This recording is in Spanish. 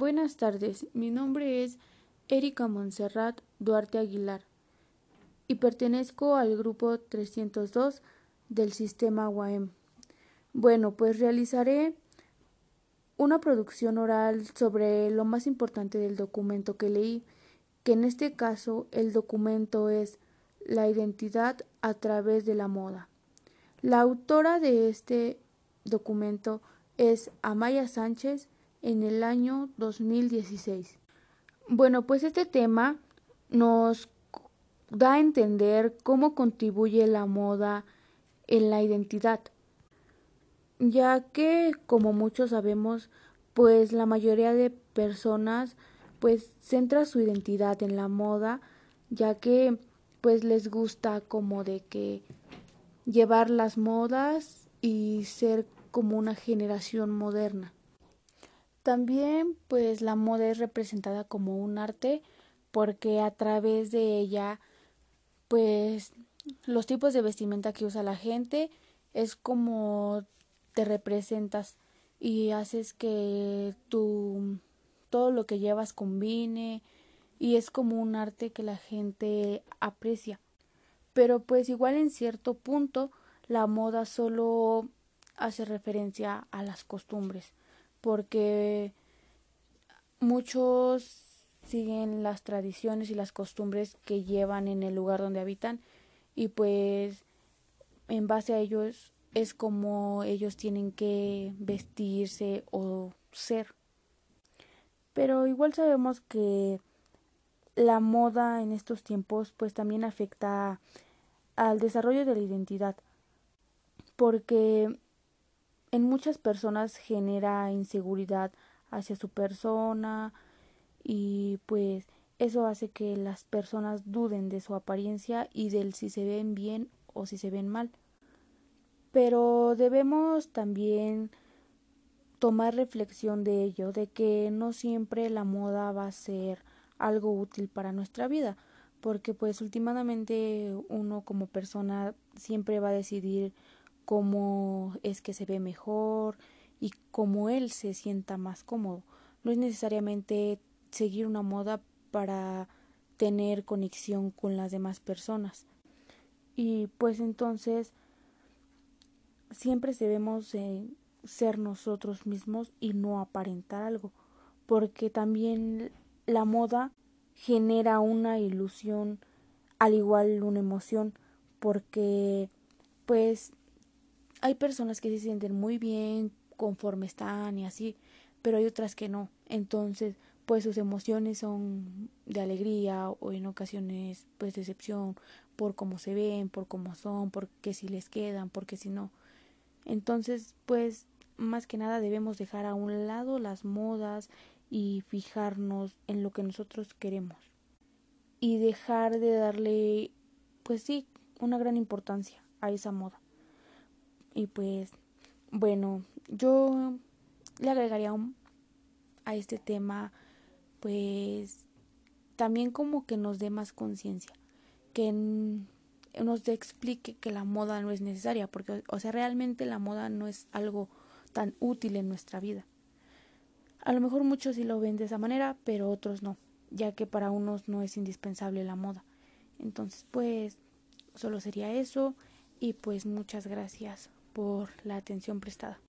Buenas tardes, mi nombre es Erika Montserrat Duarte Aguilar y pertenezco al grupo 302 del sistema UAM. Bueno, pues realizaré una producción oral sobre lo más importante del documento que leí, que en este caso el documento es La identidad a través de la moda. La autora de este documento es Amaya Sánchez en el año 2016. Bueno, pues este tema nos da a entender cómo contribuye la moda en la identidad, ya que como muchos sabemos, pues la mayoría de personas pues centra su identidad en la moda, ya que pues les gusta como de que llevar las modas y ser como una generación moderna. También pues la moda es representada como un arte porque a través de ella pues los tipos de vestimenta que usa la gente es como te representas y haces que tu todo lo que llevas combine y es como un arte que la gente aprecia. Pero pues igual en cierto punto la moda solo hace referencia a las costumbres porque muchos siguen las tradiciones y las costumbres que llevan en el lugar donde habitan y pues en base a ellos es como ellos tienen que vestirse o ser. Pero igual sabemos que la moda en estos tiempos pues también afecta al desarrollo de la identidad porque en muchas personas genera inseguridad hacia su persona y pues eso hace que las personas duden de su apariencia y del si se ven bien o si se ven mal. Pero debemos también tomar reflexión de ello, de que no siempre la moda va a ser algo útil para nuestra vida, porque pues últimamente uno como persona siempre va a decidir cómo es que se ve mejor y cómo él se sienta más cómodo. No es necesariamente seguir una moda para tener conexión con las demás personas. Y pues entonces siempre debemos ser nosotros mismos y no aparentar algo, porque también la moda genera una ilusión, al igual una emoción, porque pues hay personas que se sienten muy bien conforme están y así, pero hay otras que no. Entonces, pues sus emociones son de alegría o en ocasiones pues decepción por cómo se ven, por cómo son, por qué si les quedan, porque si no. Entonces, pues más que nada debemos dejar a un lado las modas y fijarnos en lo que nosotros queremos y dejar de darle pues sí una gran importancia a esa moda. Y pues, bueno, yo le agregaría a este tema, pues, también como que nos dé más conciencia, que nos explique que la moda no es necesaria, porque, o sea, realmente la moda no es algo tan útil en nuestra vida. A lo mejor muchos sí lo ven de esa manera, pero otros no, ya que para unos no es indispensable la moda. Entonces, pues, solo sería eso y pues muchas gracias por la atención prestada.